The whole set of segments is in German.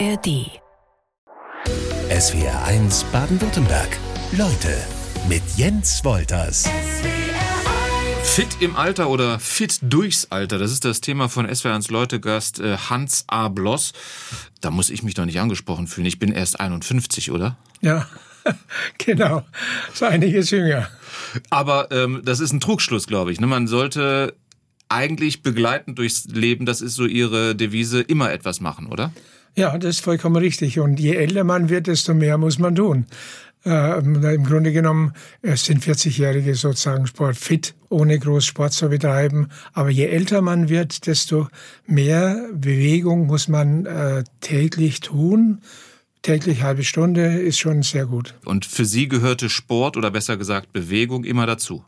ARD. SWR 1 Baden-Württemberg. Leute mit Jens Wolters. Fit im Alter oder fit durchs Alter, das ist das Thema von SWR1 Leutegast äh, Hans A. Bloss. Da muss ich mich doch nicht angesprochen fühlen. Ich bin erst 51, oder? Ja, genau. So einiges jünger. Aber ähm, das ist ein Trugschluss, glaube ich. Ne? Man sollte eigentlich begleitend durchs Leben, das ist so Ihre Devise, immer etwas machen, oder? Ja, das ist vollkommen richtig. Und je älter man wird, desto mehr muss man tun. Äh, Im Grunde genommen sind 40-Jährige sozusagen sportfit, ohne groß Sport zu betreiben. Aber je älter man wird, desto mehr Bewegung muss man äh, täglich tun. Täglich halbe Stunde ist schon sehr gut. Und für Sie gehörte Sport oder besser gesagt Bewegung immer dazu?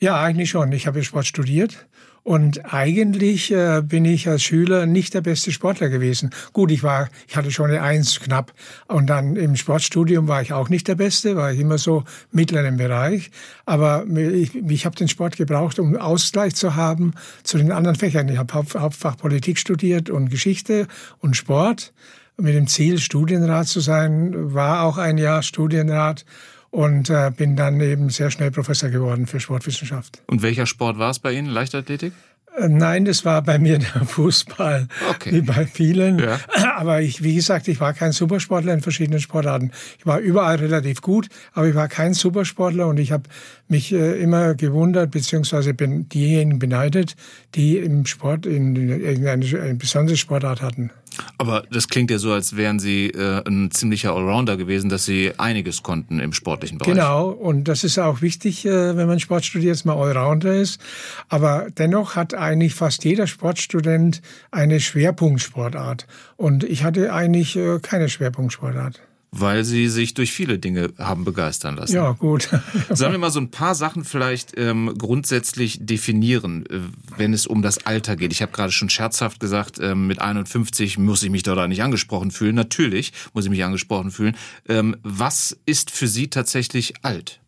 Ja, eigentlich schon. Ich habe Sport studiert und eigentlich äh, bin ich als Schüler nicht der beste Sportler gewesen. Gut, ich war, ich hatte schon eine Eins knapp. Und dann im Sportstudium war ich auch nicht der Beste, war ich immer so mittleren Bereich. Aber ich, ich habe den Sport gebraucht, um Ausgleich zu haben zu den anderen Fächern. Ich habe Haupt, Hauptfach Politik studiert und Geschichte und Sport. Mit dem Ziel, Studienrat zu sein, war auch ein Jahr Studienrat und äh, bin dann eben sehr schnell Professor geworden für Sportwissenschaft. Und welcher Sport war es bei Ihnen? Leichtathletik? Äh, nein, das war bei mir der Fußball, okay. wie bei vielen. Ja. Aber ich, wie gesagt, ich war kein Supersportler in verschiedenen Sportarten. Ich war überall relativ gut, aber ich war kein Supersportler und ich habe mich äh, immer gewundert, beziehungsweise bin diejenigen beneidet, die im Sport in, in irgendeine eine besondere Sportart hatten. Aber das klingt ja so, als wären Sie äh, ein ziemlicher Allrounder gewesen, dass Sie einiges konnten im sportlichen Bereich. Genau, und das ist auch wichtig, äh, wenn man Sport studiert, dass man Allrounder ist. Aber dennoch hat eigentlich fast jeder Sportstudent eine Schwerpunktsportart. Und ich hatte eigentlich äh, keine Schwerpunktsportart weil sie sich durch viele Dinge haben begeistern lassen. Ja, gut. Sollen wir mal so ein paar Sachen vielleicht ähm, grundsätzlich definieren, äh, wenn es um das Alter geht? Ich habe gerade schon scherzhaft gesagt, ähm, mit 51 muss ich mich da nicht angesprochen fühlen. Natürlich muss ich mich angesprochen fühlen. Ähm, was ist für Sie tatsächlich alt?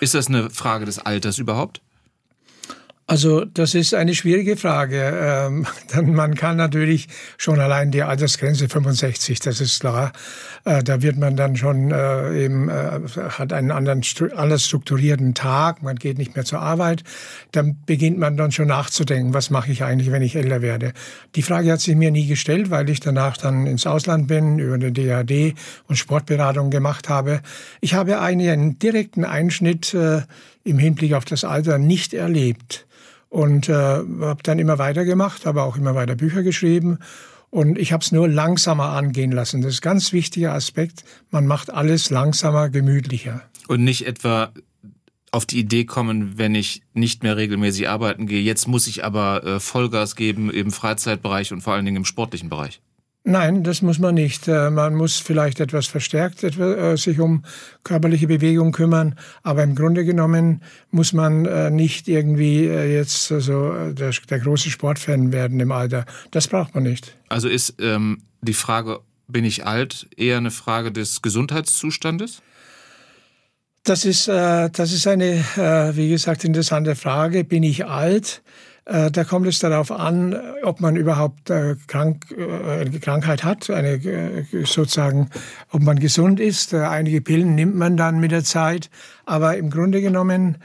Ist das eine Frage des Alters überhaupt? Also das ist eine schwierige Frage. Ähm, man kann natürlich schon allein die Altersgrenze 65, das ist klar. Äh, da wird man dann schon äh, eben äh, hat einen anderen anders strukturierten Tag. Man geht nicht mehr zur Arbeit. Dann beginnt man dann schon nachzudenken, was mache ich eigentlich, wenn ich älter werde. Die Frage hat sich mir nie gestellt, weil ich danach dann ins Ausland bin, über eine DAD und Sportberatung gemacht habe. Ich habe eigentlich einen direkten Einschnitt äh, im Hinblick auf das Alter nicht erlebt und äh, habe dann immer weitergemacht, habe auch immer weiter Bücher geschrieben und ich habe es nur langsamer angehen lassen. Das ist ein ganz wichtiger Aspekt. Man macht alles langsamer, gemütlicher. Und nicht etwa auf die Idee kommen, wenn ich nicht mehr regelmäßig arbeiten gehe, jetzt muss ich aber äh, Vollgas geben im Freizeitbereich und vor allen Dingen im sportlichen Bereich. Nein, das muss man nicht. Äh, man muss vielleicht etwas verstärkt äh, sich um körperliche Bewegung kümmern, aber im Grunde genommen muss man äh, nicht irgendwie jetzt so der, der große Sportfan werden im Alter. Das braucht man nicht. Also ist ähm, die Frage, bin ich alt, eher eine Frage des Gesundheitszustandes? Das ist, äh, das ist eine, äh, wie gesagt, interessante Frage. Bin ich alt? Äh, da kommt es darauf an, ob man überhaupt äh, krank, äh, eine Krankheit hat, eine, sozusagen, ob man gesund ist. Einige Pillen nimmt man dann mit der Zeit, aber im Grunde genommen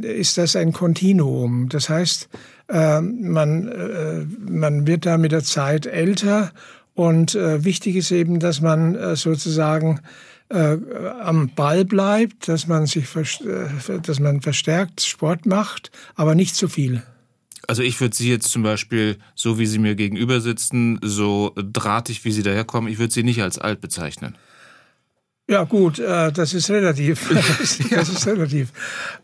ist das ein Kontinuum. Das heißt, man, man wird da mit der Zeit älter und wichtig ist eben, dass man sozusagen am Ball bleibt, dass man sich, dass man verstärkt Sport macht, aber nicht zu viel. Also ich würde Sie jetzt zum Beispiel, so wie Sie mir gegenüber sitzen, so drahtig, wie Sie daherkommen, ich würde Sie nicht als alt bezeichnen. Ja gut, äh, das ist relativ. Das ist relativ.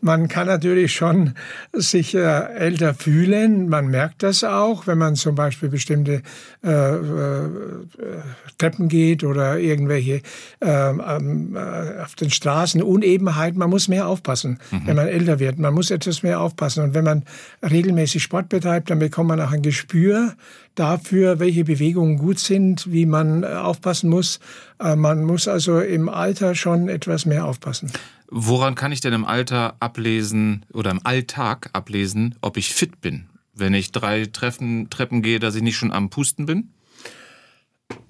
Man kann natürlich schon sich äh, älter fühlen. Man merkt das auch, wenn man zum Beispiel bestimmte äh, Treppen geht oder irgendwelche ähm, ähm, äh, auf den Straßen Unebenheiten. Man muss mehr aufpassen, mhm. wenn man älter wird. Man muss etwas mehr aufpassen. Und wenn man regelmäßig Sport betreibt, dann bekommt man auch ein Gespür dafür, welche Bewegungen gut sind, wie man äh, aufpassen muss. Äh, man muss also im Alter schon etwas mehr aufpassen. Woran kann ich denn im Alter ablesen oder im Alltag ablesen, ob ich fit bin? Wenn ich drei Treffen, Treppen gehe, dass ich nicht schon am Pusten bin?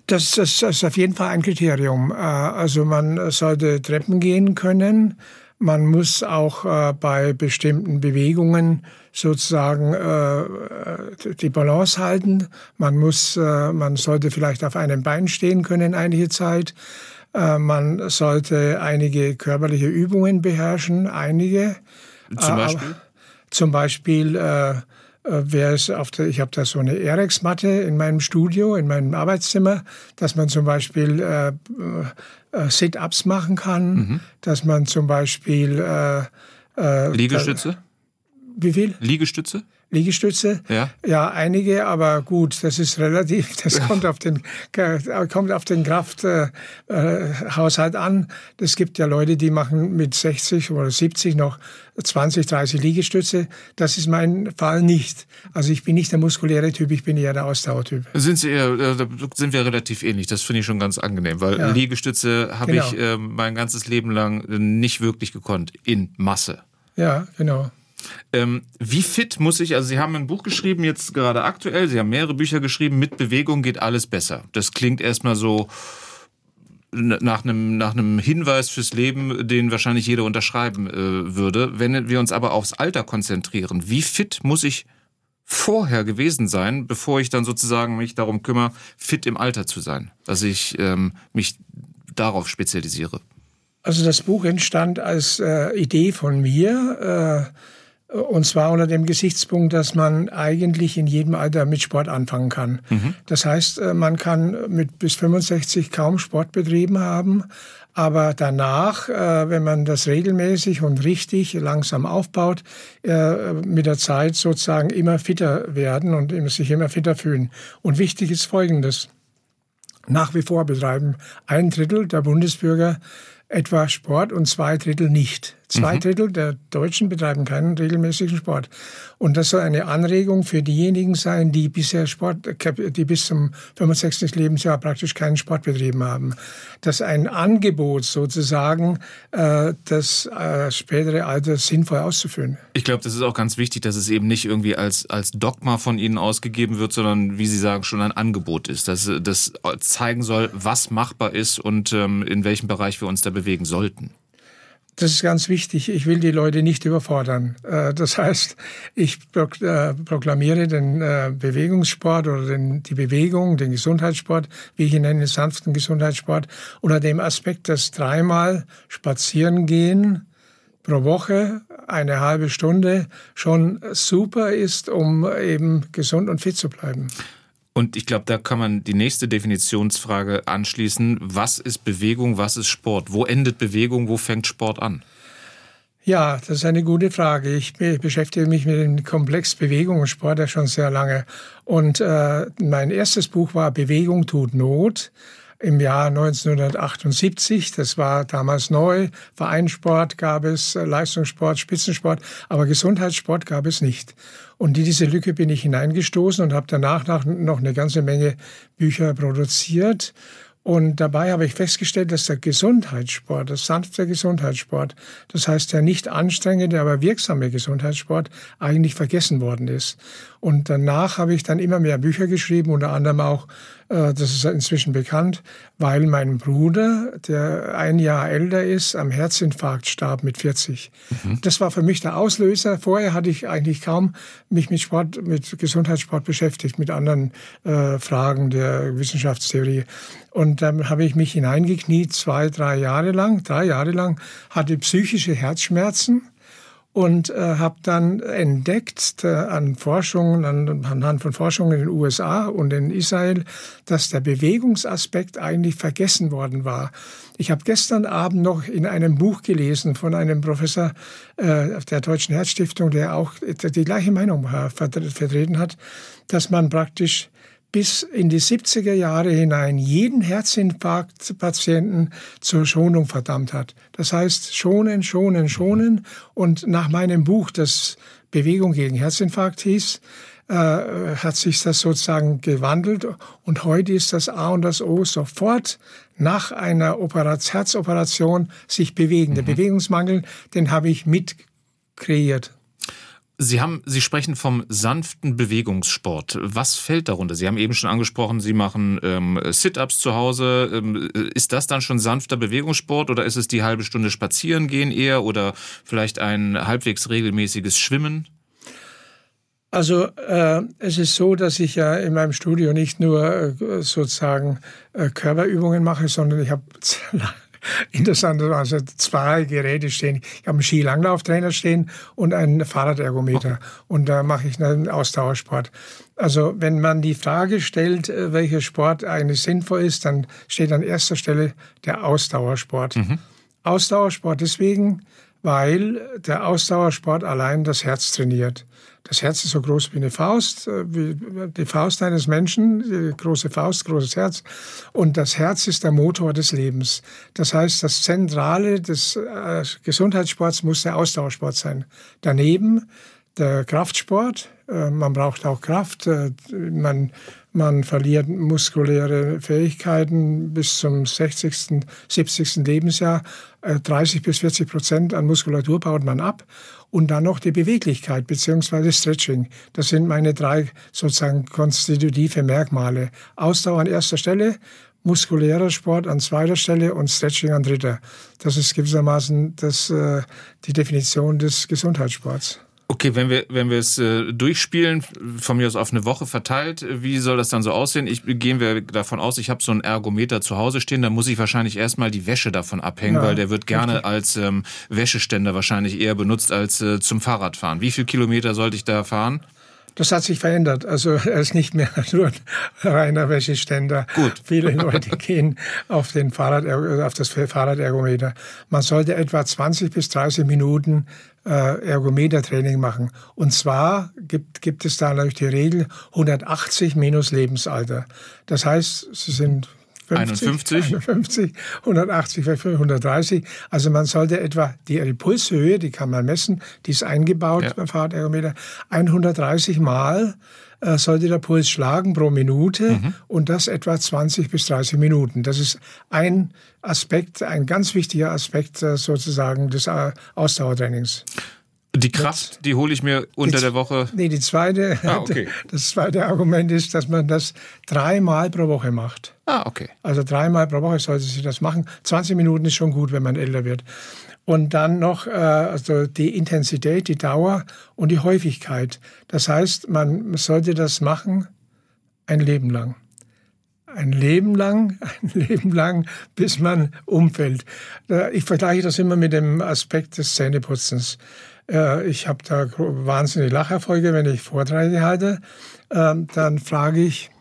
Das, das, das ist auf jeden Fall ein Kriterium. Äh, also man sollte Treppen gehen können. Man muss auch äh, bei bestimmten Bewegungen sozusagen äh, die Balance halten. Man muss, man sollte vielleicht auf einem Bein stehen können einige Zeit. Man sollte einige körperliche Übungen beherrschen, einige. Zum Beispiel? Zum Beispiel äh, wäre es auf der, ich habe da so eine Erex-Matte in meinem Studio, in meinem Arbeitszimmer, dass man zum Beispiel äh, äh, Sit-ups machen kann, mhm. dass man zum Beispiel äh, äh, Liegestütze. Wie viel? Liegestütze? Liegestütze. Ja. ja, einige, aber gut, das ist relativ, das kommt auf den, kommt auf den Krafthaushalt äh, an. Es gibt ja Leute, die machen mit 60 oder 70 noch 20, 30 Liegestütze. Das ist mein Fall nicht. Also ich bin nicht der muskuläre Typ, ich bin eher der Ausdauertyp. Sind Sie eher, äh, da sind wir relativ ähnlich. Das finde ich schon ganz angenehm, weil ja. Liegestütze habe genau. ich äh, mein ganzes Leben lang nicht wirklich gekonnt in Masse. Ja, genau. Ähm, wie fit muss ich, also Sie haben ein Buch geschrieben, jetzt gerade aktuell, Sie haben mehrere Bücher geschrieben, mit Bewegung geht alles besser. Das klingt erstmal so nach einem, nach einem Hinweis fürs Leben, den wahrscheinlich jeder unterschreiben äh, würde. Wenn wir uns aber aufs Alter konzentrieren, wie fit muss ich vorher gewesen sein, bevor ich dann sozusagen mich darum kümmere, fit im Alter zu sein, dass ich ähm, mich darauf spezialisiere? Also das Buch entstand als äh, Idee von mir. Äh und zwar unter dem Gesichtspunkt, dass man eigentlich in jedem Alter mit Sport anfangen kann. Mhm. Das heißt, äh, man kann mit bis 65 kaum Sport betrieben haben. Aber danach, äh, wenn man das regelmäßig und richtig langsam aufbaut, äh, mit der Zeit sozusagen immer fitter werden und sich immer fitter fühlen. Und wichtig ist Folgendes. Nach wie vor betreiben ein Drittel der Bundesbürger etwa Sport und zwei Drittel nicht. Zwei mhm. Drittel der Deutschen betreiben keinen regelmäßigen Sport. Und das soll eine Anregung für diejenigen sein, die bisher Sport, die bis zum 65. Lebensjahr praktisch keinen Sport betrieben haben. Das ist ein Angebot sozusagen, äh, das äh, spätere Alter sinnvoll auszuführen. Ich glaube, das ist auch ganz wichtig, dass es eben nicht irgendwie als, als Dogma von Ihnen ausgegeben wird, sondern, wie Sie sagen, schon ein Angebot ist. Dass das zeigen soll, was machbar ist und ähm, in welchem Bereich wir uns da bewegen sollten. Das ist ganz wichtig. Ich will die Leute nicht überfordern. Äh, das heißt, ich äh, proklamiere den äh, Bewegungssport oder die Bewegung, den Gesundheitssport, wie ich ihn nenne, sanften Gesundheitssport, unter dem Aspekt, dass dreimal spazieren gehen pro Woche eine halbe Stunde schon super ist, um eben gesund und fit zu bleiben. Und ich glaube, da kann man die nächste Definitionsfrage anschließen. Was ist Bewegung, was ist Sport? Wo endet Bewegung, wo fängt Sport an? Ja, das ist eine gute Frage. Ich beschäftige mich mit dem Komplex Bewegung und Sport ja schon sehr lange. Und äh, mein erstes Buch war Bewegung tut Not im Jahr 1978. Das war damals neu. Vereinssport gab es, äh, Leistungssport, Spitzensport, aber Gesundheitssport gab es nicht. Und in diese Lücke bin ich hineingestoßen und habe danach noch eine ganze Menge Bücher produziert. Und dabei habe ich festgestellt, dass der Gesundheitssport, der sanfte Gesundheitssport, das heißt der nicht anstrengende, aber wirksame Gesundheitssport, eigentlich vergessen worden ist. Und danach habe ich dann immer mehr Bücher geschrieben, unter anderem auch, das ist inzwischen bekannt, weil mein Bruder, der ein Jahr älter ist, am Herzinfarkt starb mit 40. Mhm. Das war für mich der Auslöser. Vorher hatte ich eigentlich kaum mich mit Sport, mit Gesundheitssport beschäftigt, mit anderen äh, Fragen der Wissenschaftstheorie. Und dann habe ich mich hineingekniet, zwei, drei Jahre lang, drei Jahre lang, hatte psychische Herzschmerzen und äh, habe dann entdeckt äh, an Forschungen, an, anhand von Forschungen in den USA und in Israel, dass der Bewegungsaspekt eigentlich vergessen worden war. Ich habe gestern Abend noch in einem Buch gelesen von einem Professor äh, der Deutschen Herzstiftung, der auch die gleiche Meinung äh, vertreten hat, dass man praktisch bis in die 70er Jahre hinein jeden Herzinfarktpatienten zur Schonung verdammt hat. Das heißt, schonen, schonen, schonen. Und nach meinem Buch, das Bewegung gegen Herzinfarkt hieß, äh, hat sich das sozusagen gewandelt. Und heute ist das A und das O sofort nach einer Operation, Herzoperation sich bewegen. Mhm. Der Bewegungsmangel, den habe ich mit kreiert. Sie haben, Sie sprechen vom sanften Bewegungssport. Was fällt darunter? Sie haben eben schon angesprochen, Sie machen ähm, Sit-ups zu Hause. Ähm, ist das dann schon sanfter Bewegungssport oder ist es die halbe Stunde spazieren gehen eher oder vielleicht ein halbwegs regelmäßiges Schwimmen? Also äh, es ist so, dass ich ja in meinem Studio nicht nur äh, sozusagen äh, Körperübungen mache, sondern ich habe interessanterweise zwei Geräte stehen. Ich habe einen Skilanglauftrainer stehen und einen Fahrradergometer. Okay. Und da mache ich einen Ausdauersport. Also wenn man die Frage stellt, äh, welcher Sport eigentlich sinnvoll ist, dann steht an erster Stelle der Ausdauersport. Mhm. Ausdauersport deswegen, weil der Ausdauersport allein das Herz trainiert. Das Herz ist so groß wie eine Faust, äh, wie die Faust eines Menschen, große Faust, großes Herz. Und das Herz ist der Motor des Lebens. Das heißt, das Zentrale des äh, Gesundheitssports muss der Ausdauersport sein. Daneben der Kraftsport. Äh, man braucht auch Kraft. Man, man verliert muskuläre Fähigkeiten bis zum 60., 70. Lebensjahr. 30 bis 40 Prozent an Muskulatur baut man ab und dann noch die Beweglichkeit beziehungsweise Stretching. Das sind meine drei sozusagen konstitutive Merkmale. Ausdauer an erster Stelle, muskulärer Sport an zweiter Stelle und Stretching an dritter. Das ist gewissermaßen das, äh, die Definition des Gesundheitssports. Okay, wenn wir, wenn wir es äh, durchspielen, von mir aus auf eine Woche verteilt, wie soll das dann so aussehen? Ich gehen wir davon aus, ich habe so einen Ergometer zu Hause stehen, dann muss ich wahrscheinlich erstmal die Wäsche davon abhängen, ja, weil der wird gerne richtig. als ähm, Wäscheständer wahrscheinlich eher benutzt als äh, zum Fahrradfahren. Wie viel Kilometer sollte ich da fahren? Das hat sich verändert. Also er ist nicht mehr nur ein reiner Wäscheständer. Gut. Viele Leute gehen auf, den Fahrrad, auf das Fahrradergometer. Man sollte etwa 20 bis 30 Minuten äh, Ergometertraining machen. Und zwar gibt, gibt es da natürlich die Regel 180 minus Lebensalter. Das heißt, Sie sind 50, 51, 51 180, 130. Also man sollte etwa die, Pulshöhe, die kann man messen, die ist eingebaut ja. beim Fahrradergometer, 130 Mal äh, sollte der Puls schlagen pro Minute mhm. und das etwa 20 bis 30 Minuten. Das ist ein Aspekt, ein ganz wichtiger Aspekt äh, sozusagen des äh, Ausdauertrainings. Die Kraft, die hole ich mir unter die, der Woche. Nee, die zweite, ah, okay. das zweite Argument ist, dass man das dreimal pro Woche macht. Ah, okay. Also dreimal pro Woche sollte sich das machen. 20 Minuten ist schon gut, wenn man älter wird. Und dann noch äh, also die Intensität, die Dauer und die Häufigkeit. Das heißt, man sollte das machen ein Leben lang. Ein Leben lang, ein Leben lang, bis man umfällt. Äh, ich vergleiche das immer mit dem Aspekt des Zähneputzens. Äh, ich habe da wahnsinnige Lacherfolge, wenn ich Vorträge halte. Ähm, dann frage ich,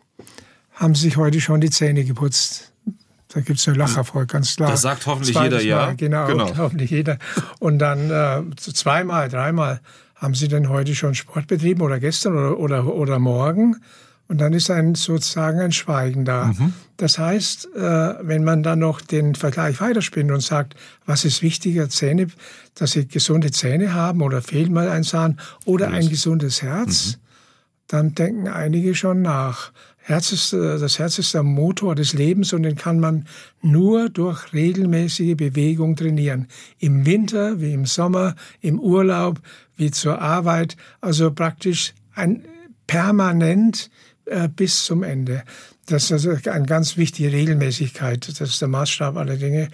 haben Sie sich heute schon die Zähne geputzt? Da gibt es eine Lacherfolge, ganz klar. Das sagt hoffentlich Zweites jeder, Mal, ja. Genau, genau, hoffentlich jeder. Und dann äh, zweimal, dreimal, haben Sie denn heute schon Sport betrieben oder gestern oder, oder, oder morgen? Und dann ist ein sozusagen ein Schweigen da. Mhm. Das heißt, äh, wenn man dann noch den Vergleich weiterspinnt und sagt, was ist wichtiger, Zähne, dass Sie gesunde Zähne haben oder fehlt mal ein Zahn oder ein gesundes Herz, mhm. dann denken einige schon nach. Herz ist, äh, das Herz ist der Motor des Lebens und den kann man nur durch regelmäßige Bewegung trainieren. Im Winter wie im Sommer, im Urlaub wie zur Arbeit, also praktisch ein permanent äh, bis zum Ende. Das ist also eine ganz wichtige Regelmäßigkeit. Das ist der Maßstab aller Dinge.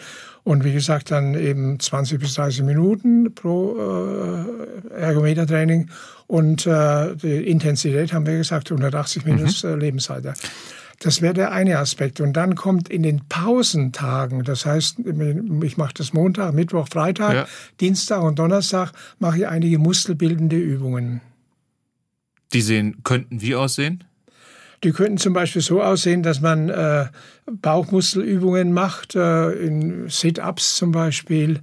Und wie gesagt, dann eben 20 bis 30 Minuten pro äh, Ergometertraining. Und äh, die Intensität haben wir gesagt, 180 minus mhm. äh, Lebensalter. Das wäre der eine Aspekt. Und dann kommt in den Pausentagen, das heißt, ich mache das Montag, Mittwoch, Freitag, ja. Dienstag und Donnerstag, mache ich einige muskelbildende Übungen. Die sehen, könnten wie aussehen? Die könnten zum Beispiel so aussehen, dass man äh, Bauchmuskelübungen macht, äh, in Sit-ups zum Beispiel,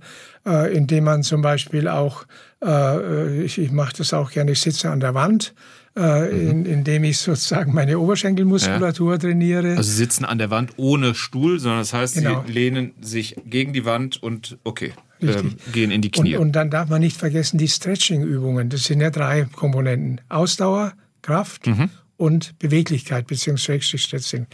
äh, indem man zum Beispiel auch, äh, ich, ich mache das auch gerne, ich sitze an der Wand, äh, mhm. in, indem ich sozusagen meine Oberschenkelmuskulatur ja. trainiere. Also Sie sitzen an der Wand ohne Stuhl, sondern das heißt, genau. Sie lehnen sich gegen die Wand und okay. Ähm, gehen in die Knie. Und, und dann darf man nicht vergessen die Stretching-Übungen. Das sind ja drei Komponenten. Ausdauer, Kraft mhm und Beweglichkeit bzw. Stretching.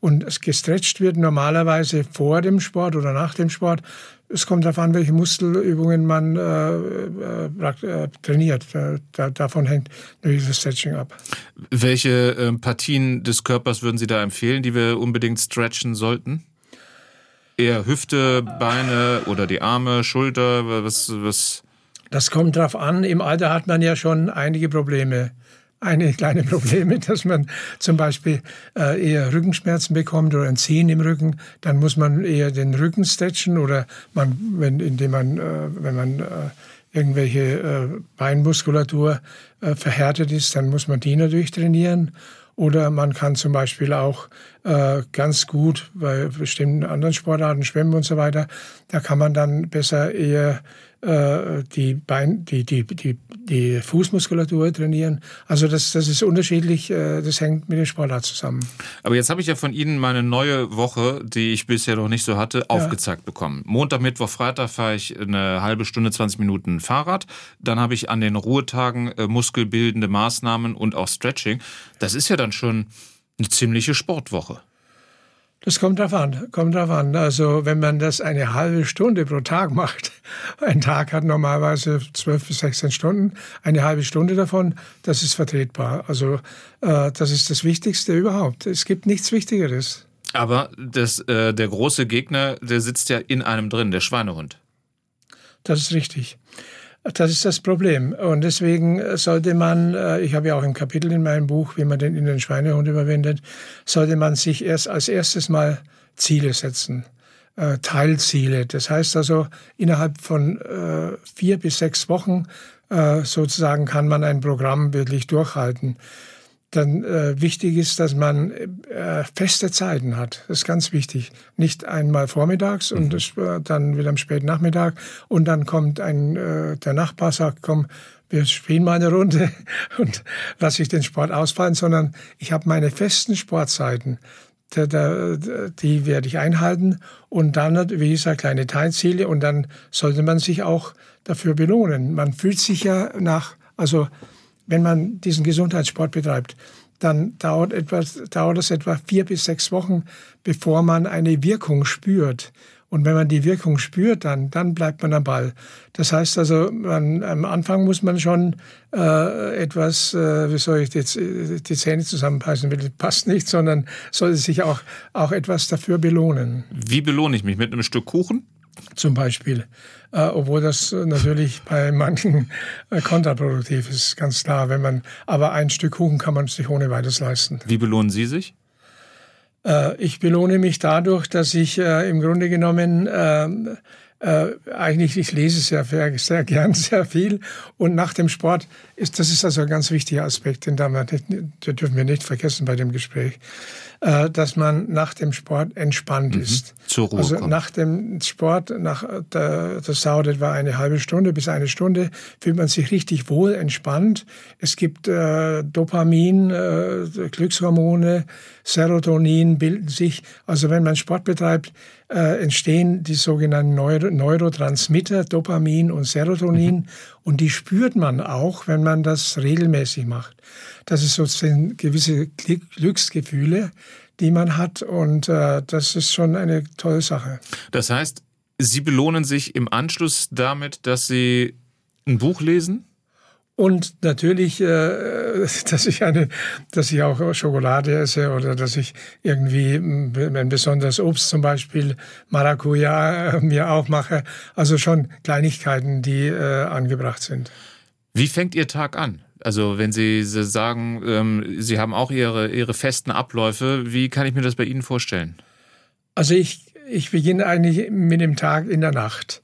Und es gestretcht wird normalerweise vor dem Sport oder nach dem Sport es kommt darauf an, welche Muskelübungen man äh, äh, trainiert. Da, davon hängt natürlich das Stretching ab. Welche äh, Partien des Körpers würden Sie da empfehlen, die wir unbedingt stretchen sollten? Eher Hüfte, Beine oder die Arme, Schulter? Was, was? Das kommt darauf an. Im Alter hat man ja schon einige Probleme einige kleine Probleme, dass man zum Beispiel äh, eher Rückenschmerzen bekommt oder ein Ziehen im Rücken, dann muss man eher den Rücken stretchen oder man, wenn, indem man, äh, wenn man äh, irgendwelche Beinmuskulatur verhärtet ist, dann muss man die natürlich trainieren. Oder man kann zum Beispiel auch äh, ganz gut bei bestimmten anderen Sportarten, Schwimmen und so weiter, da kann man dann besser eher die, Bein, die, die, die, die Fußmuskulatur trainieren. Also das, das ist unterschiedlich, äh, das hängt mit dem Sportart zusammen. Aber jetzt habe ich ja von Ihnen meine neue Woche, die ich bisher noch nicht so hatte, ja. aufgezeigt bekommen. Montag, Mittwoch, Freitag fahre ich eine halbe Stunde, 20 Minuten Fahrrad. Dann habe ich an den Ruhetagen äh, muskelbildende Maßnahmen und auch Stretching. Das ist ja dann schon eine ziemliche Sportwoche. Das kommt drauf an, kommt drauf an. Also wenn man das eine halbe Stunde pro Tag macht, ein Tag hat normalerweise zwölf bis 16 Stunden, eine halbe Stunde davon, das ist vertretbar. Also äh, das ist das Wichtigste überhaupt. Es gibt nichts Wichtigeres. Aber das, äh, der große Gegner, der sitzt ja in einem drin, der Schweinehund. Das ist richtig. Das ist das Problem. Und deswegen sollte man, äh, ich habe ja auch ein Kapitel in meinem Buch, wie man den in den Schweinehund überwindet, sollte man sich erst als erstes mal Ziele setzen. Äh, Teilziele. Das heißt also, innerhalb von äh, vier bis sechs Wochen sozusagen kann man ein Programm wirklich durchhalten dann äh, wichtig ist, dass man äh, feste Zeiten hat. Das ist ganz wichtig. Nicht einmal vormittags und mhm. das, äh, dann wieder am späten Nachmittag und dann kommt ein äh, der Nachbar sagt, komm, wir spielen mal eine Runde und lasse ich den Sport ausfallen, sondern ich habe meine festen Sportzeiten. Da, da, die werde ich einhalten und dann, wie gesagt, kleine Teilziele und dann sollte man sich auch dafür belohnen. Man fühlt sich ja nach, also wenn man diesen Gesundheitssport betreibt, dann dauert, etwas, dauert es etwa vier bis sechs Wochen, bevor man eine Wirkung spürt. Und wenn man die Wirkung spürt, dann, dann bleibt man am Ball. Das heißt also, man, am Anfang muss man schon äh, etwas, äh, wie soll ich jetzt die Zähne zusammenpassen will, passt nicht, sondern sollte sich auch, auch etwas dafür belohnen. Wie belohne ich mich? Mit einem Stück Kuchen? Zum Beispiel. Äh, obwohl das natürlich bei manchen äh, kontraproduktiv ist, ganz klar. Wenn man, aber ein Stück Kuchen kann man sich ohne weiteres leisten. Wie belohnen Sie sich? Äh, ich belohne mich dadurch, dass ich äh, im Grunde genommen ähm, äh, eigentlich, ich lese sehr, sehr gern sehr viel. Und nach dem Sport ist, das ist also ein ganz wichtiger Aspekt, den, da nicht, den dürfen wir nicht vergessen bei dem Gespräch. Äh, dass man nach dem Sport entspannt mhm. ist. Zur Ruhe also kommt. nach dem Sport, nach der, das dauert etwa eine halbe Stunde bis eine Stunde, fühlt man sich richtig wohl, entspannt. Es gibt äh, Dopamin, äh, Glückshormone, Serotonin bilden sich. Also wenn man Sport betreibt, äh, entstehen die sogenannten Neuro Neurotransmitter, Dopamin und Serotonin. Mhm. Und die spürt man auch, wenn man das regelmäßig macht. Das ist sozusagen gewisse Glücksgefühle, die man hat. Und äh, das ist schon eine tolle Sache. Das heißt, Sie belohnen sich im Anschluss damit, dass Sie ein Buch lesen? Und natürlich, äh, dass ich eine, dass ich auch Schokolade esse oder dass ich irgendwie ein besonderes Obst, zum Beispiel Maracuja, äh, mir aufmache. Also schon Kleinigkeiten, die äh, angebracht sind. Wie fängt Ihr Tag an? Also wenn Sie sagen, ähm, Sie haben auch Ihre, Ihre festen Abläufe, wie kann ich mir das bei Ihnen vorstellen? Also ich, ich beginne eigentlich mit dem Tag in der Nacht.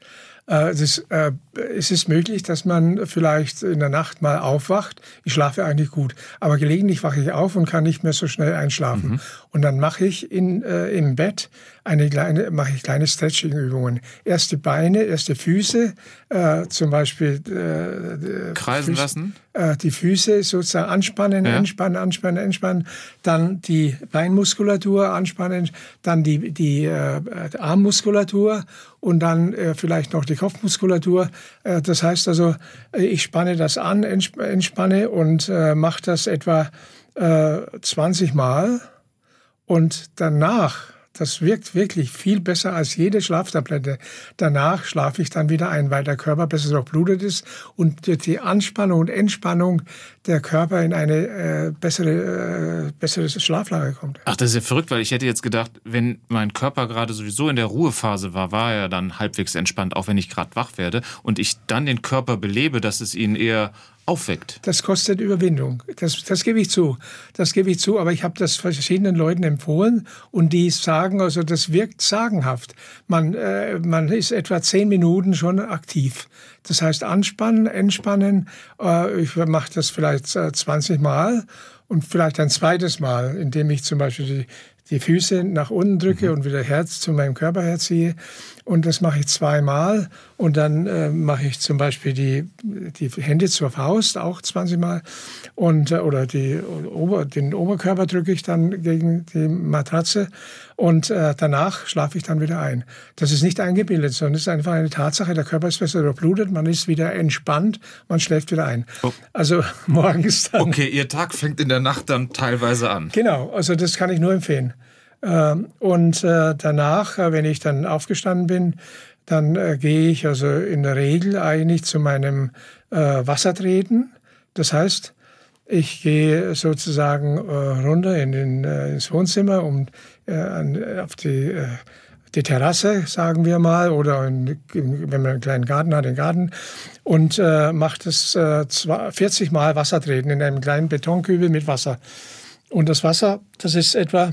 Äh, es ist, äh, es ist möglich, dass man vielleicht in der Nacht mal aufwacht. Ich schlafe eigentlich gut, aber gelegentlich wache ich auf und kann nicht mehr so schnell einschlafen. Mhm. Und dann mache ich in, äh, im Bett eine kleine, mache ich kleine Stretching-Übungen. Erst die Beine, erst die Füße, äh, zum Beispiel äh, kreisen Füße, lassen. Äh, die Füße sozusagen anspannen, ja. anspannen, anspannen, anspannen. Dann die Beinmuskulatur anspannen, dann die die äh, Armmuskulatur und dann äh, vielleicht noch die Kopfmuskulatur. Das heißt also, ich spanne das an, entspanne und äh, mache das etwa äh, 20 Mal und danach Das wirkt wirklich viel besser als jede Schlaftablette. Danach schlafe ich dann wieder ein, weil der Körper besser durchblutet ist und die Anspannung und Entspannung der Körper in eine äh, bessere, äh, bessere Schlaflage kommt. Ach, das ist ja verrückt, weil ich hätte jetzt gedacht, wenn mein Körper gerade sowieso in der Ruhephase war, war er dann halbwegs entspannt, auch wenn ich gerade wach werde und ich dann den Körper belebe, dass es ihn eher aufweckt. Das kostet Überwindung. Das, das gebe ich zu. Das gebe ich zu. Aber ich habe das verschiedenen Leuten empfohlen und die sagen, also das wirkt sagenhaft. Man, äh, man ist etwa zehn Minuten schon aktiv. Das heißt anspannen, entspannen. Äh, ich mache das vielleicht äh, 20 Mal und vielleicht ein zweites Mal, indem ich zum Beispiel die, die Füße nach unten drücke mhm. und wieder Herz zu meinem Körper herziehe und das mache ich zweimal. Und dann äh, mache ich zum Beispiel die, die Hände zur Faust, auch 20 Mal. Und, äh, oder die, Ober, den Oberkörper drücke ich dann gegen die Matratze. Und äh, danach schlafe ich dann wieder ein. Das ist nicht eingebildet, sondern es ist einfach eine Tatsache. Der Körper ist besser durchblutet, man ist wieder entspannt, man schläft wieder ein. Oh. Also morgens dann. Okay, Ihr Tag fängt in der Nacht dann teilweise an. Genau, also das kann ich nur empfehlen. Ähm, und äh, danach, äh, wenn ich dann aufgestanden bin, dann äh, gehe ich also in der Regel eigentlich zu meinem Wassertreten. Das heißt, ich gehe sozusagen runter in den, ins Wohnzimmer, um auf die, die Terrasse, sagen wir mal, oder in, wenn man einen kleinen Garten hat, den Garten, und mache das äh, 40 Mal Wassertreten in einem kleinen Betonkübel mit Wasser. Und das Wasser, das ist etwa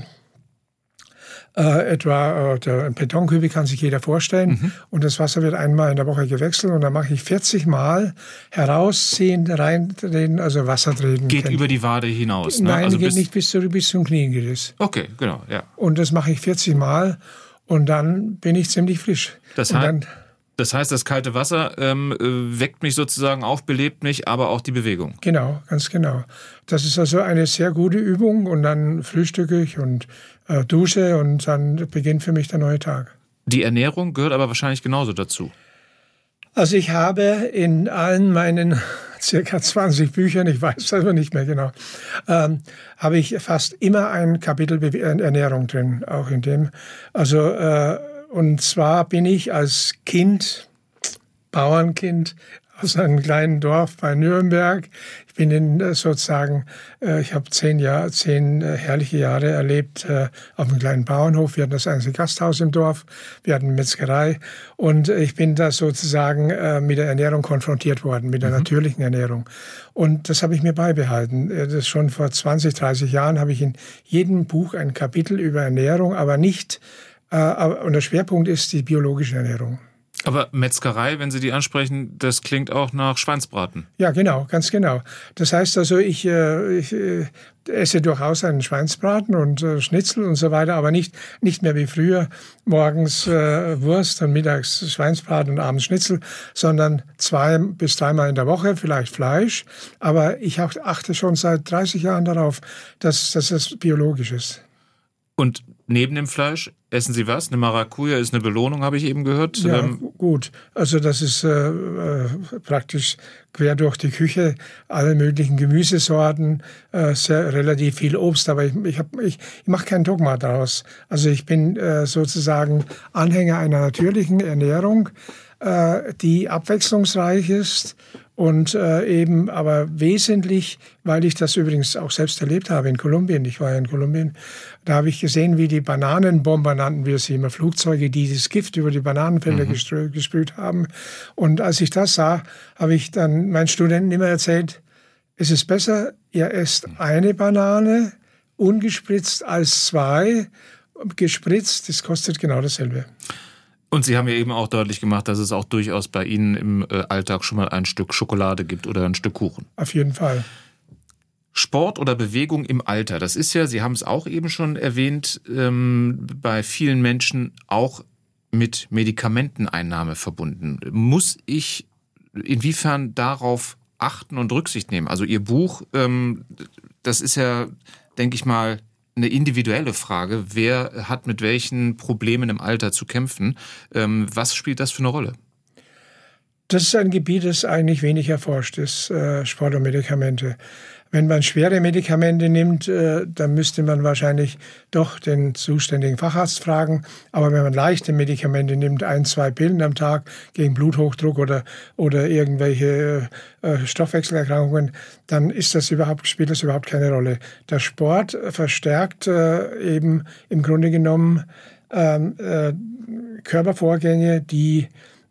äh, etwa äh, der Betonkübel kann sich jeder vorstellen. Mhm. Und das Wasser wird einmal in der Woche gewechselt und dann mache ich 40 Mal herausziehen, reintreten, also Wasser treten. Geht über die Wade hinaus? Ne? Nein, also geht nicht bis, zu, bis zum Knien geht es. Okay, genau, ja. Und das mache ich 40 Mal und dann bin ich ziemlich frisch. Das heißt, das heißt, das kalte Wasser ähm, äh, weckt mich sozusagen auf, belebt mich, aber auch die Bewegung. Genau, ganz genau. Das ist also eine sehr gute Übung und dann frühstücke ich und äh, dusche und dann beginnt für mich der neue Tag. Die Ernährung gehört aber wahrscheinlich genauso dazu. Also ich habe in allen meinen circa 20 Büchern, ich weiß es aber nicht mehr genau, ähm, habe ich fast immer ein Kapitel Ernährung drin, auch in dem. Also äh, und zwar bin ich als Kind, Bauernkind aus einem kleinen Dorf bei Nürnberg. Ich bin in, äh, sozusagen, äh, ich habe zehn Jahre, zehn äh, herrliche Jahre erlebt auf einem kleinen Bauernhof. Wir hatten das einzige Gasthaus im Dorf, wir hatten Metzgerei und ich bin da sozusagen mit der Ernährung konfrontiert worden, mit der mhm. natürlichen Ernährung. Und das habe ich mir beibehalten. Das schon vor 20, 30 Jahren habe ich in jedem Buch ein Kapitel über Ernährung, aber nicht und der Schwerpunkt ist die biologische Ernährung. Aber Metzgerei, wenn Sie die ansprechen, das klingt auch nach Schweinsbraten. Ja, genau, ganz genau. Das heißt also, ich, äh, ich äh, esse durchaus einen Schweinsbraten und Schnitzel und so weiter, aber nicht, nicht mehr wie früher morgens Wurst und mittags Schweinsbraten und abends Schnitzel, sondern zwei bis dreimal in der Woche vielleicht Fleisch. Aber ich achte schon seit 30 Jahren darauf, dass, dass es biologisch ist. Und neben dem Fleisch essen Sie was? Eine Maracuja ist eine Belohnung, habe ich eben gehört. Ja, ähm, gut. Also das ist äh, äh, praktisch quer durch die Küche alle möglichen Gemüsesorten, äh, sehr relativ viel Obst, aber ich, ich, hab, ich, ich mache kein Dogma daraus. Also ich bin äh, sozusagen Anhänger einer natürlichen Ernährung, äh, die abwechslungsreich ist und äh, eben aber wesentlich, weil ich das übrigens auch selbst erlebt habe in Kolumbien, ich war ja in Kolumbien, da habe ich gesehen, wie die Bananenbomber nannten wir sie immer, Flugzeuge, die das Gift über die Bananenfelder mhm. gesprüht haben. Und als ich das sah, habe ich dann meinen Studenten immer erzählt, es ist besser, ihr esst eine Banane ungespritzt als zwei. Gespritzt, das kostet genau dasselbe. Und Sie haben ja eben auch deutlich gemacht, dass es auch durchaus bei Ihnen im äh, Alltag schon mal ein Stück Schokolade gibt oder ein Stück Kuchen. Auf jeden Fall. Sport oder Bewegung im Alter, das ist ja, Sie haben es auch eben schon erwähnt, ähm, bei vielen Menschen auch mit Medikamenteneinnahme verbunden. Muss ich inwiefern darauf achten und Rücksicht nehmen? Also Ihr Buch, ähm, das ist ja, denke ich mal, eine individuelle Frage. Wer hat mit welchen Problemen im Alter zu kämpfen? Ähm, was spielt das für eine Rolle? Das ist ein Gebiet, das eigentlich wenig erforscht ist, äh, Sport und Medikamente. Wenn man schwere Medikamente nimmt, äh, dann müsste man wahrscheinlich doch den zuständigen Facharzt fragen. Aber wenn man leichte Medikamente nimmt, ein, zwei Pillen am Tag gegen Bluthochdruck oder, oder irgendwelche äh, Stoffwechselerkrankungen, dann ist das überhaupt, spielt das überhaupt keine Rolle. Der Sport verstärkt äh, eben im Grunde genommen ähm, äh, Körpervorgänge, die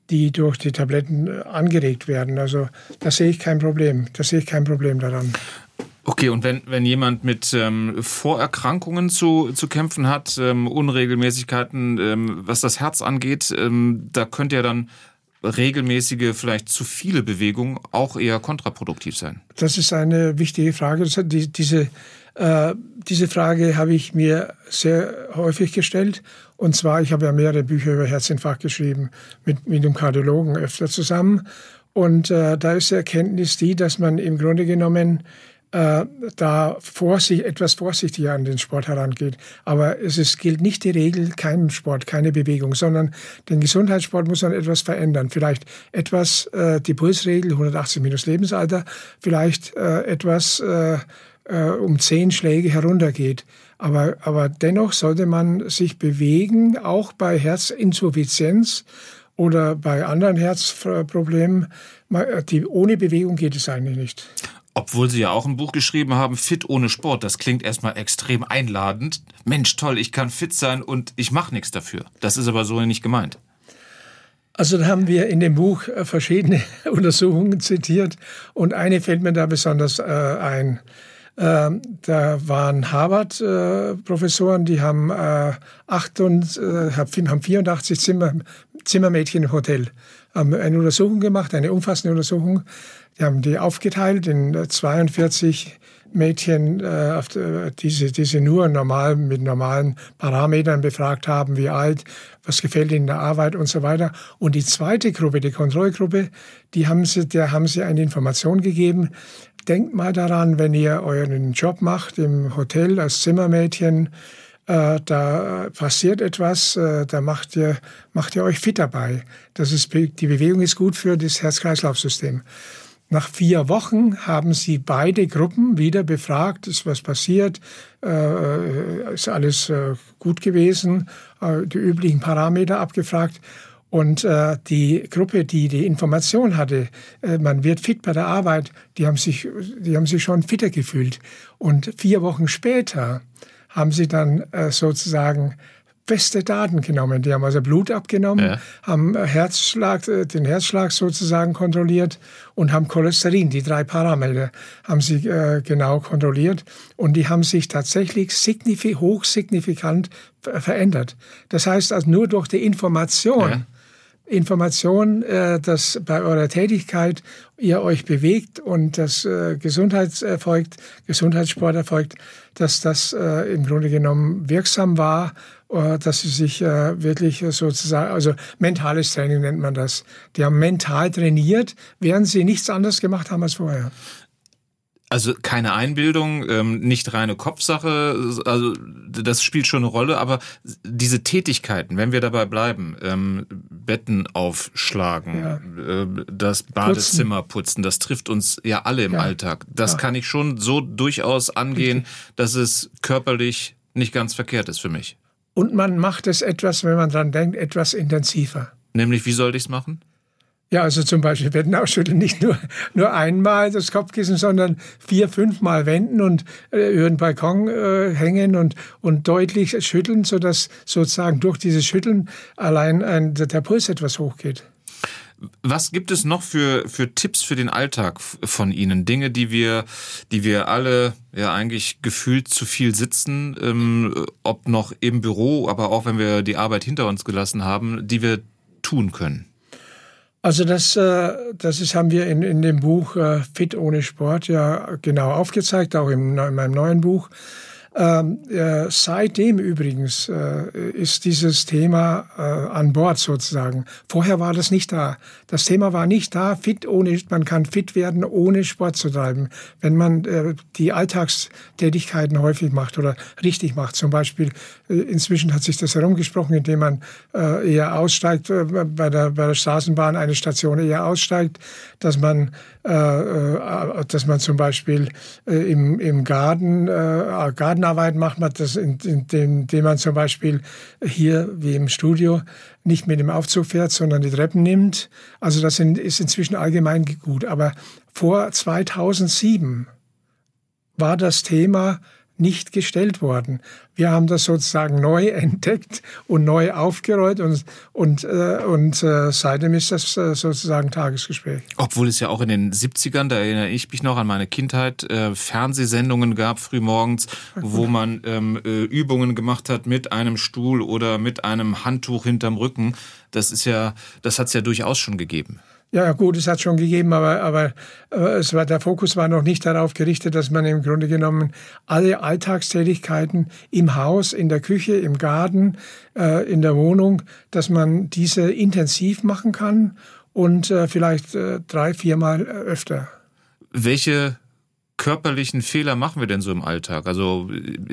die durch die Tabletten äh, angeregt werden. Also da sehe ich kein Problem. Da sehe ich kein Problem daran. Okay, und wenn, wenn jemand mit ähm, Vorerkrankungen zu, zu kämpfen hat, ähm, Unregelmäßigkeiten, ähm, was das Herz angeht, ähm, da könnte ja dann regelmäßige, vielleicht zu viele Bewegungen auch eher kontraproduktiv sein. Das ist eine wichtige Frage. Die, diese, äh, diese Frage habe ich mir sehr häufig gestellt. Und zwar, ich habe ja mehrere Bücher über Herzinfarkt geschrieben, mit, mit dem Kardiologen öfter zusammen. Und äh, da ist die Erkenntnis die, dass man im Grunde genommen äh, da vorsicht, etwas vorsichtiger an den Sport herangeht. Aber es ist, gilt nicht die Regel, keinen Sport, keine Bewegung, sondern den Gesundheitssport muss man etwas verändern. Vielleicht etwas äh, die Pulsregel, 180 minus Lebensalter, vielleicht äh, etwas äh, äh, um zehn Schläge heruntergeht. Aber, aber dennoch sollte man sich bewegen, auch bei Herzinsuffizienz oder bei anderen Herzproblemen. Die, ohne Bewegung geht es eigentlich nicht. Obwohl Sie ja auch ein Buch geschrieben haben, Fit ohne Sport. Das klingt erstmal extrem einladend. Mensch, toll, ich kann fit sein und ich mache nichts dafür. Das ist aber so nicht gemeint. Also da haben wir in dem Buch äh, verschiedene Untersuchungen zitiert und eine fällt mir da besonders äh, ein. Ähm, da waren Harvard-Professoren, die haben, äh, acht und, äh, haben 84 Zimmer, Zimmermädchen im Hotel, haben eine Untersuchung gemacht, eine umfassende Untersuchung die haben die aufgeteilt in 42 äh, Mädchen, äh, die, sie, die sie nur normal mit normalen Parametern befragt haben, wie alt, was gefällt ihnen in der Arbeit und so weiter. Und die zweite Gruppe, die Kontrollgruppe, die haben sie, der haben sie eine Information gegeben. Denkt mal daran, wenn ihr euren Job macht im Hotel als Zimmermädchen, äh, da passiert etwas, äh, da macht ihr, macht ihr euch fit dabei. Das ist, die Bewegung ist gut für das Herz-Kreislauf-System. Nach vier Wochen haben sie beide Gruppen wieder befragt, ist was passiert, äh, ist alles äh, gut gewesen, äh, die üblichen Parameter abgefragt. Und äh, die Gruppe, die die Information hatte, äh, man wird fit bei der Arbeit, die haben sich, die haben sich schon fitter gefühlt. Und vier Wochen später haben sie dann äh, sozusagen beste Daten genommen. Die haben also Blut abgenommen, ja. haben Herzschlag, äh, den Herzschlag sozusagen kontrolliert und haben Cholesterin, die drei Parameter, haben sie äh, genau kontrolliert und die haben sich tatsächlich signifi hochsignifikant verändert. Das heißt also nur durch die Information, ja. Information, äh, dass bei eurer Tätigkeit ihr euch bewegt und das äh, Gesundheits erfolgt, Gesundheitssport erfolgt, dass das äh, im Grunde genommen wirksam war äh, dass sie sich äh, wirklich sozusagen, also mentales Training nennt man das. Die haben mental trainiert, während sie nichts anderes gemacht haben als vorher. Also keine Einbildung, ähm, nicht reine Kopfsache, also das spielt schon eine Rolle, aber diese Tätigkeiten, wenn wir dabei bleiben, ähm, Betten aufschlagen, ja. äh, das Badezimmer putzen. putzen. das trifft uns ja alle im ja. Alltag. Das ja. kann ich schon so durchaus angehen, dass es körperlich nicht ganz verkehrt ist für mich. Und man macht es etwas, wenn man dran denkt, etwas intensiver. Nämlich, wie sollte ich es machen? Ja, also zum Beispiel Betten ausschütteln, nicht nur, nur einmal das Kopfkissen, sondern vier, fünfmal wenden und äh, über den Balkon äh, hängen und, und deutlich schütteln, sodass sozusagen durch dieses Schütteln allein ein, der Puls etwas hochgeht. Was gibt es noch für, für Tipps für den Alltag von Ihnen? Dinge, die wir, die wir alle ja eigentlich gefühlt zu viel sitzen, ähm, ob noch im Büro, aber auch wenn wir die Arbeit hinter uns gelassen haben, die wir tun können? Also das, äh, das ist, haben wir in, in dem Buch äh, Fit ohne Sport ja genau aufgezeigt, auch in, in meinem neuen Buch. Ähm, äh, seitdem übrigens äh, ist dieses Thema äh, an Bord sozusagen. Vorher war das nicht da. Das Thema war nicht da. Fit ohne, man kann fit werden, ohne Sport zu treiben. Wenn man die Alltagstätigkeiten häufig macht oder richtig macht. Zum Beispiel, inzwischen hat sich das herumgesprochen, indem man eher aussteigt, bei, der, bei der Straßenbahn eine Station eher aussteigt, dass man, dass man zum Beispiel im, im Garten, Garten Gartenarbeit macht man das, indem man zum Beispiel hier wie im Studio nicht mit dem Aufzug fährt, sondern die Treppen nimmt. Also das ist inzwischen allgemein gut. Aber vor 2007 war das Thema nicht gestellt worden. Wir haben das sozusagen neu entdeckt und neu aufgerollt und, und, äh, und äh, seitdem ist das äh, sozusagen Tagesgespräch. Obwohl es ja auch in den 70ern, da erinnere ich mich noch an meine Kindheit, äh, Fernsehsendungen gab, frühmorgens, wo man ähm, äh, Übungen gemacht hat mit einem Stuhl oder mit einem Handtuch hinterm Rücken. Das ist ja, das hat es ja durchaus schon gegeben. Ja, gut, es hat schon gegeben, aber, aber es war, der Fokus war noch nicht darauf gerichtet, dass man im Grunde genommen alle Alltagstätigkeiten im Haus, in der Küche, im Garten, äh, in der Wohnung, dass man diese intensiv machen kann und äh, vielleicht äh, drei, viermal öfter. Welche körperlichen Fehler machen wir denn so im Alltag? Also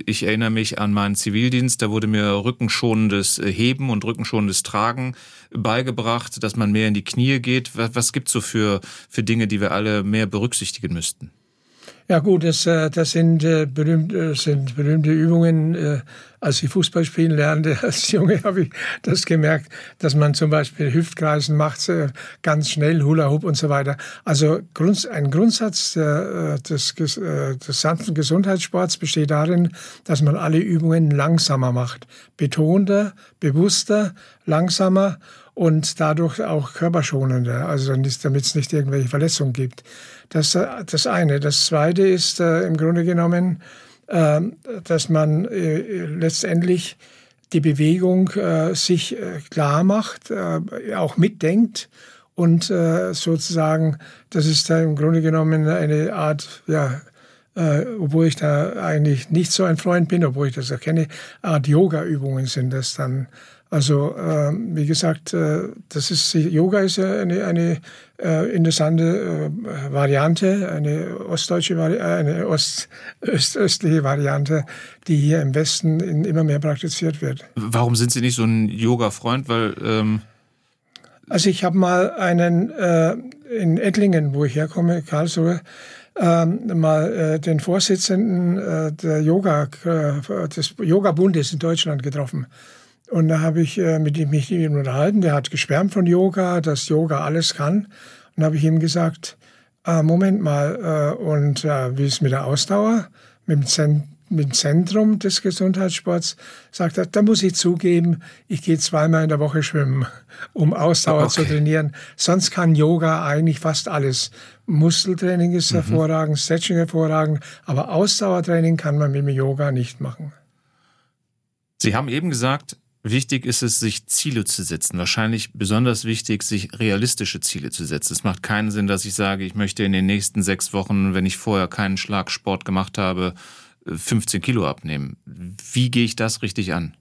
ich erinnere mich an meinen Zivildienst, da wurde mir rückenschonendes Heben und rückenschonendes Tragen beigebracht, dass man mehr in die Knie geht. Was, was gibt's so für, für Dinge, die wir alle mehr berücksichtigen müssten? Ja gut, das, äh, das sind, äh, berühmte, sind berühmte Übungen. Äh, als ich Fußball spielen lernte, als Junge, habe ich das gemerkt, dass man zum Beispiel Hüftkreisen macht, ganz schnell, Hula Hoop und so weiter. Also ein Grundsatz des, des sanften Gesundheitssports besteht darin, dass man alle Übungen langsamer macht. Betonter, bewusster, langsamer und dadurch auch körperschonender, also damit es nicht irgendwelche Verletzungen gibt. Das äh, das eine. Das zweite ist äh, im Grunde genommen, äh, dass man äh, letztendlich die Bewegung äh, sich äh, klar macht, auch mitdenkt und sozusagen, das ist da im Grunde genommen eine Art, ja, äh, obwohl ich da eigentlich nicht so ein Freund bin, obwohl ich das erkenne, Art Yoga-Übungen sind das dann. Also äh, wie gesagt, äh, das ist Yoga ist ja eine, eine äh, interessante äh, Variante, eine ostdeutsche Vari äh, eine ost östliche Variante, die hier im Westen in, immer mehr praktiziert wird. Warum sind Sie nicht so ein Yoga-Freund? Weil ähm also ich habe mal einen äh, in Ettlingen, wo ich herkomme, Karlsruhe, ähm, mal äh, den Vorsitzenden äh, der Yoga, äh, des Yoga-Bundes in Deutschland getroffen. Und da habe ich äh, mit ihm mich mit ihm unterhalten. Der hat geschwärmt von Yoga, dass Yoga alles kann. Und da habe ich ihm gesagt, äh, Moment mal, äh, und äh, wie ist mit der Ausdauer, mit dem, Zent mit dem Zentrum des Gesundheitssports? Sagt er, da muss ich zugeben, ich gehe zweimal in der Woche schwimmen, um Ausdauer okay. zu trainieren. Sonst kann Yoga eigentlich fast alles. Muskeltraining ist mhm. hervorragend, Stretching hervorragend, aber Ausdauertraining kann man mit dem Yoga nicht machen. Sie haben eben gesagt, Wichtig ist es, sich Ziele zu setzen. Wahrscheinlich besonders wichtig, sich realistische Ziele zu setzen. Es macht keinen Sinn, dass ich sage, ich möchte in den nächsten sechs Wochen, wenn ich vorher keinen Schlagsport gemacht habe, 15 Kilo abnehmen. Wie gehe ich das richtig an?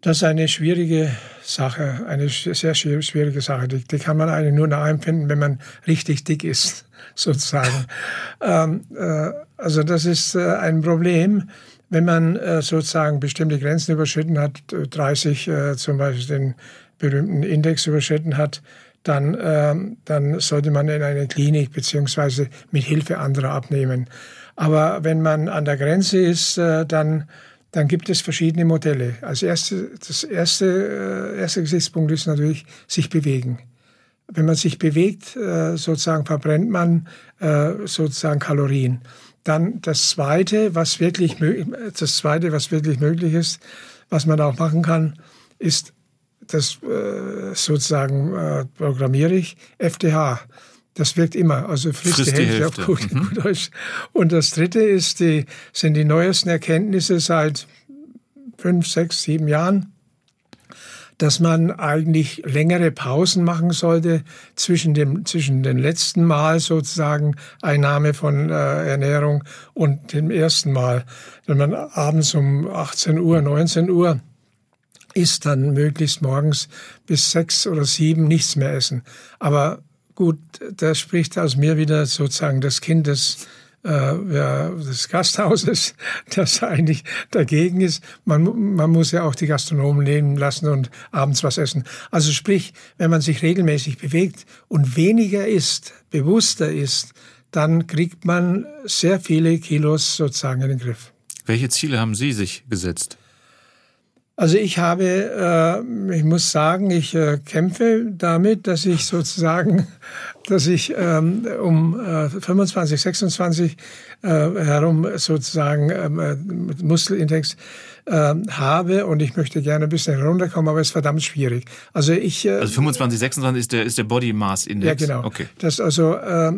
Das ist eine schwierige Sache, eine sehr schwierige Sache. Die, die kann man eigentlich nur nachempfinden, wenn man richtig dick ist, sozusagen. ähm, äh, also das ist äh, ein Problem wenn man äh, sozusagen bestimmte Grenzen überschritten hat, 30 äh, zum Beispiel den berühmten Index überschritten hat, dann, äh, dann sollte man in eine Klinik beziehungsweise mit Hilfe anderer abnehmen. Aber wenn man an der Grenze ist, äh, dann, dann gibt es verschiedene Modelle. Als erste, das erste, äh, erste Gesichtspunkt ist natürlich sich bewegen. Wenn man sich bewegt, äh, sozusagen verbrennt man äh, sozusagen Kalorien. Dann das Zweite, was wirklich, das Zweite, was wirklich möglich ist, was man auch machen kann, ist, das äh, sozusagen äh, programmiere ich, FDH. Das wirkt immer, also frisst, frisst die Hälfte, Hälfte. auf gut, mhm. gut Deutsch. Und das Dritte ist die, sind die neuesten Erkenntnisse seit fünf, sechs, sieben Jahren, dass man eigentlich längere Pausen machen sollte zwischen dem zwischen dem letzten Mal sozusagen Einnahme von äh, Ernährung und dem ersten Mal. Wenn man abends um 18 Uhr, 19 Uhr isst, dann möglichst morgens bis sechs oder sieben nichts mehr essen. Aber gut, da spricht aus mir wieder sozusagen das Kind des des Gasthauses, das eigentlich dagegen ist. Man, man muss ja auch die Gastronomen leben lassen und abends was essen. Also sprich, wenn man sich regelmäßig bewegt und weniger isst, bewusster isst, dann kriegt man sehr viele Kilos sozusagen in den Griff. Welche Ziele haben Sie sich gesetzt? Also ich habe, äh, ich muss sagen, ich äh, kämpfe damit, dass ich sozusagen, dass ich ähm, um äh, 25, 26 äh, herum sozusagen äh, mit Muskelindex äh, habe und ich möchte gerne ein bisschen runterkommen, aber es ist verdammt schwierig. Also ich äh, also 25, 26 ist der ist der Body Mass Index. Ja genau. Okay. Das also äh,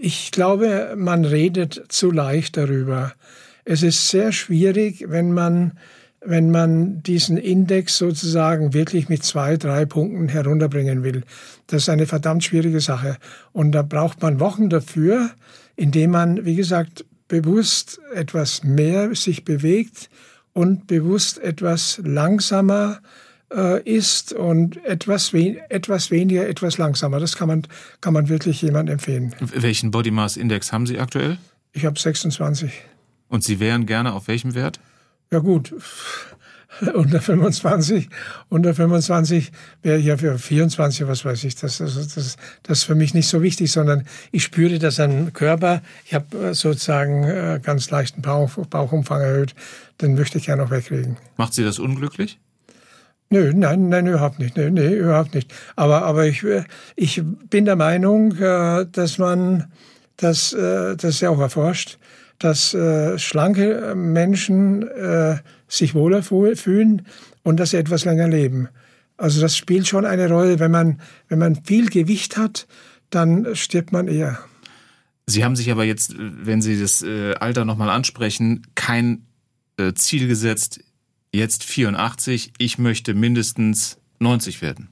ich glaube, man redet zu leicht darüber. Es ist sehr schwierig, wenn man wenn man diesen Index sozusagen wirklich mit zwei, drei Punkten herunterbringen will. Das ist eine verdammt schwierige Sache. Und da braucht man Wochen dafür, indem man, wie gesagt, bewusst etwas mehr sich bewegt und bewusst etwas langsamer äh, ist und etwas, we etwas weniger, etwas langsamer. Das kann man, kann man wirklich jemand empfehlen. Welchen Body Mass Index haben Sie aktuell? Ich habe 26. Und Sie wären gerne auf welchem Wert? Ja gut, unter 25, unter 25 wäre ich ja für 24, was weiß ich. Das, das, das, das ist für mich nicht so wichtig, sondern ich spüre, dass ein Körper, ich habe äh, sozusagen äh, ganz leichten Bauch, Bauchumfang erhöht, den möchte ich gerne noch wegkriegen. Macht Sie das unglücklich? Nö, nein, nein, überhaupt nicht. Nö, nee, überhaupt nicht. Aber, aber ich, äh, ich bin der Meinung, dass man, das, das ja auch erforscht, dass äh, schlanke Menschen äh, sich wohler fühlen und dass sie etwas länger leben. Also das spielt schon eine Rolle. Wenn man, wenn man viel Gewicht hat, dann stirbt man eher. Sie haben sich aber jetzt, wenn Sie das äh, Alter nochmal ansprechen, kein äh, Ziel gesetzt, jetzt 84, ich möchte mindestens 90 werden.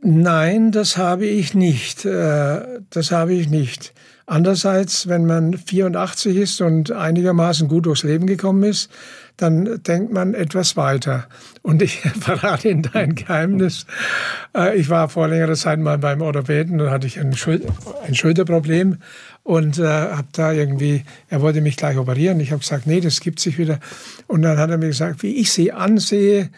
Nein, das habe ich nicht. Äh, das habe ich nicht. Andererseits, wenn man 84 ist und einigermaßen gut durchs Leben gekommen ist, dann denkt man etwas weiter. Und ich verrate Ihnen ein Geheimnis. Äh, ich war vor längerer Zeit mal beim Orthopäden und hatte ich ein, Schul ein Schulterproblem und äh, habe da irgendwie, er wollte mich gleich operieren. Ich habe gesagt, nee, das gibt sich wieder. Und dann hat er mir gesagt, wie ich Sie ansehe,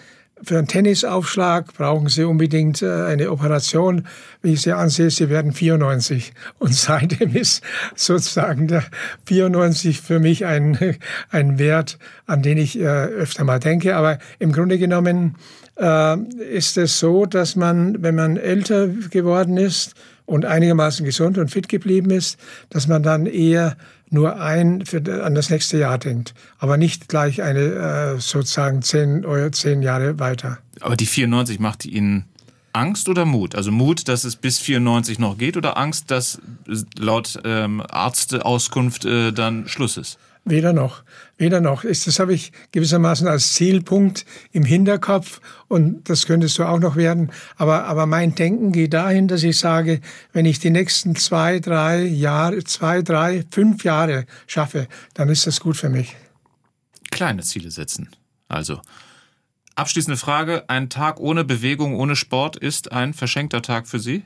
für einen Tennisaufschlag brauchen Sie unbedingt äh, eine Operation. Wie ich Sie ansehe, Sie werden 94. Und seitdem ist sozusagen der 94 für mich ein, ein Wert, an den ich äh, öfter mal denke. Aber im Grunde genommen äh, ist es so, dass man, wenn man älter geworden ist und einigermaßen gesund und fit geblieben ist, dass man dann eher nur ein für, an das nächste Jahr denkt, aber nicht gleich eine äh, sozusagen zehn, zehn Jahre weiter. Aber die 94 macht Ihnen Angst oder Mut? Also Mut, dass es bis 94 noch geht oder Angst, dass laut ähm, Arztauskunft äh, dann Schluss ist? Weder noch, weder noch. Das habe ich gewissermaßen als Zielpunkt im Hinterkopf und das könntest du auch noch werden. Aber, aber mein Denken geht dahin, dass ich sage, wenn ich die nächsten zwei, drei Jahre, zwei, drei, fünf Jahre schaffe, dann ist das gut für mich. Kleine Ziele setzen. Also, abschließende Frage. Ein Tag ohne Bewegung, ohne Sport ist ein verschenkter Tag für Sie?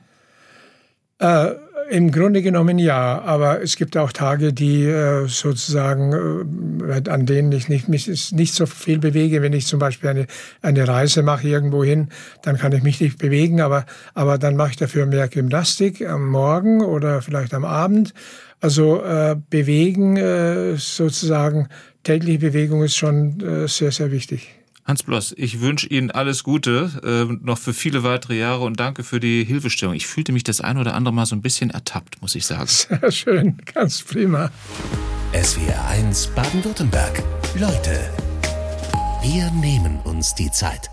Äh, Im Grunde genommen ja, aber es gibt auch Tage, die äh, sozusagen, äh, an denen ich nicht, mich nicht so viel bewege. Wenn ich zum Beispiel eine, eine Reise mache irgendwo hin, dann kann ich mich nicht bewegen, aber, aber dann mache ich dafür mehr Gymnastik am Morgen oder vielleicht am Abend. Also äh, bewegen, äh, sozusagen, tägliche Bewegung ist schon äh, sehr, sehr wichtig. Hans Bloss, ich wünsche Ihnen alles Gute, äh, noch für viele weitere Jahre und danke für die Hilfestellung. Ich fühlte mich das ein oder andere Mal so ein bisschen ertappt, muss ich sagen. Sehr schön, ganz prima. SWR 1 Baden-Württemberg. Leute, wir nehmen uns die Zeit.